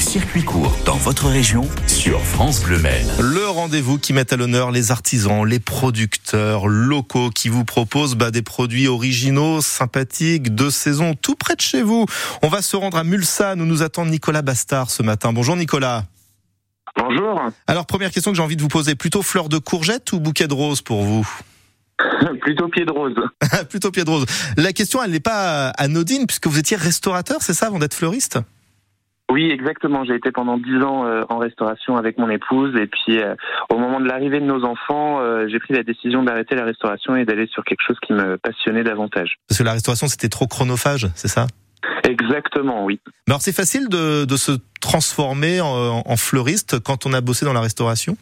circuits courts dans votre région sur France Bleu Maine. Le rendez-vous qui met à l'honneur les artisans, les producteurs locaux qui vous proposent bah, des produits originaux, sympathiques, de saison, tout près de chez vous. On va se rendre à Mulsanne où nous attend Nicolas Bastard ce matin. Bonjour Nicolas. Bonjour. Alors première question que j'ai envie de vous poser, plutôt fleur de courgette ou bouquet de rose pour vous? Plutôt pied de rose. Plutôt pied de rose. La question, elle n'est pas anodine puisque vous étiez restaurateur, c'est ça, avant d'être fleuriste? Oui, exactement. J'ai été pendant dix ans euh, en restauration avec mon épouse et puis euh, au moment de l'arrivée de nos enfants, euh, j'ai pris la décision d'arrêter la restauration et d'aller sur quelque chose qui me passionnait davantage. Parce que la restauration, c'était trop chronophage, c'est ça? Exactement, oui. Mais alors c'est facile de, de, se transformer en, en fleuriste quand on a bossé dans la restauration?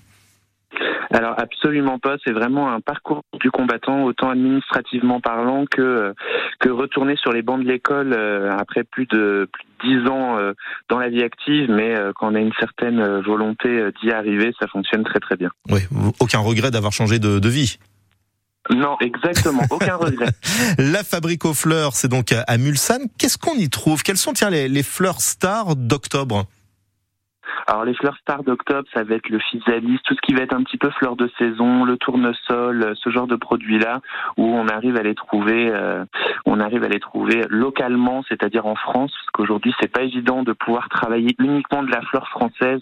Alors absolument pas, c'est vraiment un parcours du combattant, autant administrativement parlant que que retourner sur les bancs de l'école euh, après plus de plus de dix ans euh, dans la vie active, mais euh, quand on a une certaine volonté d'y arriver, ça fonctionne très très bien. Oui, aucun regret d'avoir changé de, de vie? Non, exactement, aucun regret. La fabrique aux fleurs, c'est donc à Mulsanne. Qu'est-ce qu'on y trouve? Quelles sont tiens les, les fleurs stars d'octobre? Alors les fleurs stars d'octobre, ça va être le physalis, tout ce qui va être un petit peu fleurs de saison, le tournesol, euh, ce genre de produits-là, où on arrive à les trouver, euh, on arrive à les trouver localement, c'est-à-dire en France, parce qu'aujourd'hui c'est pas évident de pouvoir travailler uniquement de la fleur française.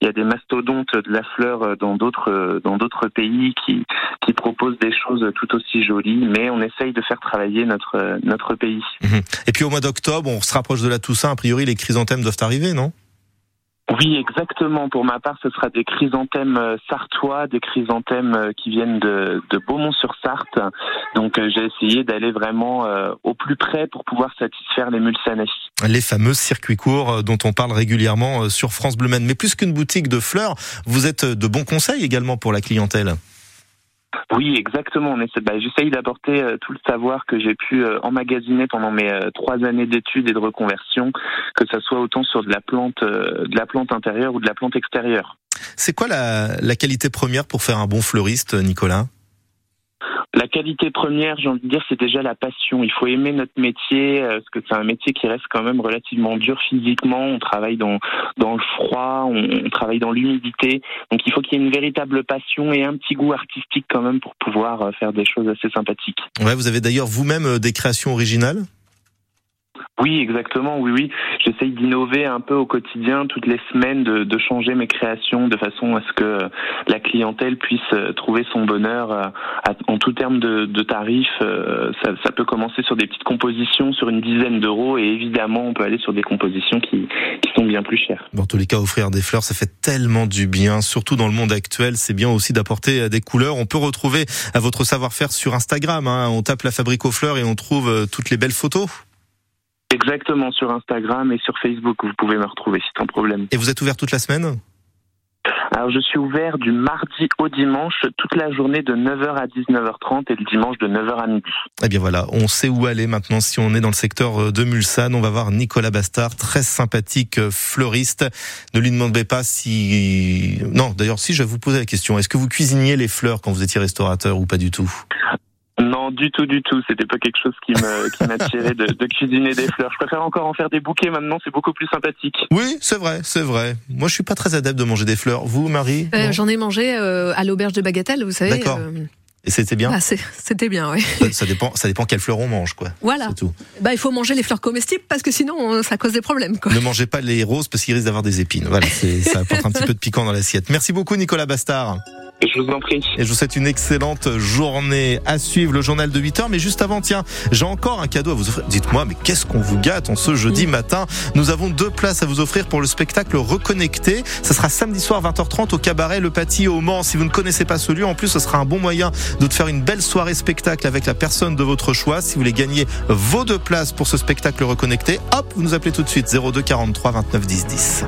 Il y a des mastodontes de la fleur euh, dans d'autres dans d'autres pays qui qui proposent des choses tout aussi jolies, mais on essaye de faire travailler notre notre pays. Mhm. Et puis au mois d'octobre, on se rapproche de la Toussaint. A priori, les chrysanthèmes doivent arriver, non? Oui, exactement. Pour ma part, ce sera des chrysanthèmes euh, sartois, des chrysanthèmes euh, qui viennent de, de Beaumont-sur-Sarthe. Donc, euh, j'ai essayé d'aller vraiment au plus près pour pouvoir satisfaire les mulsanais. Les fameux circuits courts dont on parle régulièrement sur France Bleu Mais plus qu'une boutique de fleurs, vous êtes de bons conseils également pour la clientèle. Oui, exactement. Bah, j'essaye d'apporter euh, tout le savoir que j'ai pu euh, emmagasiner pendant mes euh, trois années d'études et de reconversion, que ce soit autant sur de la plante, de la plante intérieure ou de la plante extérieure. C'est quoi la, la qualité première pour faire un bon fleuriste, Nicolas? La qualité première, j'ai envie de dire, c'est déjà la passion. Il faut aimer notre métier, euh, parce que c'est un métier qui reste quand même relativement dur physiquement. On travaille dans, dans le froid, on, travaille dans l'humidité. Donc il faut qu'il y ait une véritable passion et un petit goût artistique quand même pour pouvoir euh, faire des choses assez sympathiques. Ouais, vous avez d'ailleurs vous-même euh, des créations originales? Oui, exactement. Oui, oui. J'essaye d'innover un peu au quotidien, toutes les semaines, de, changer mes créations de façon à ce que la clientèle puisse euh, trouver son bonheur euh, en tout terme de, de tarifs. Euh, ça, peut commencer sur des petites compositions sur une dizaine d'euros et évidemment, on peut aller sur des compositions qui, sont bien plus chères. Dans tous les cas, offrir des fleurs, ça fait tellement du bien, surtout dans le monde actuel. C'est bien aussi d'apporter des couleurs. On peut retrouver votre savoir-faire sur Instagram. Hein. On tape la fabrique aux fleurs et on trouve toutes les belles photos. Exactement, sur Instagram et sur Facebook, vous pouvez me retrouver sans problème. Et vous êtes ouvert toute la semaine? Alors je suis ouvert du mardi au dimanche, toute la journée de 9h à 19h30 et le dimanche de 9h à midi. Eh bien voilà, on sait où aller maintenant si on est dans le secteur euh, de Mulsanne. On va voir Nicolas Bastard, très sympathique euh, fleuriste. Ne lui demandez pas si... Non, d'ailleurs si je vais vous poser la question, est-ce que vous cuisiniez les fleurs quand vous étiez restaurateur ou pas du tout? Non, du tout, du tout. C'était pas quelque chose qui me qui m'attirait de, de cuisiner des fleurs. Je préfère encore en faire des bouquets maintenant. C'est beaucoup plus sympathique. Oui, c'est vrai, c'est vrai. Moi, je suis pas très adepte de manger des fleurs. Vous, Marie euh, J'en ai mangé euh, à l'auberge de Bagatelle, vous savez. D'accord. Euh, Et c'était bien. Ah, c'était bien, oui. Ça, dépend, ça dépend quelles fleurs on mange, quoi. Voilà. Tout. Bah, il faut manger les fleurs comestibles parce que sinon, ça cause des problèmes, quoi. Ne mangez pas les roses parce qu'ils risquent d'avoir des épines. Voilà, ça apporte un petit peu de piquant dans l'assiette. Merci beaucoup, Nicolas Bastard. Je vous en prie. Et je vous souhaite une excellente journée à suivre le journal de 8 heures. Mais juste avant, tiens, j'ai encore un cadeau à vous offrir. Dites-moi, mais qu'est-ce qu'on vous gâte en ce jeudi matin? Nous avons deux places à vous offrir pour le spectacle Reconnecté. Ça sera samedi soir 20h30 au cabaret Le Paty au Mans. Si vous ne connaissez pas ce lieu, en plus, ce sera un bon moyen de faire une belle soirée spectacle avec la personne de votre choix. Si vous voulez gagner vos deux places pour ce spectacle Reconnecté, hop, vous nous appelez tout de suite 02 43 29 10 10.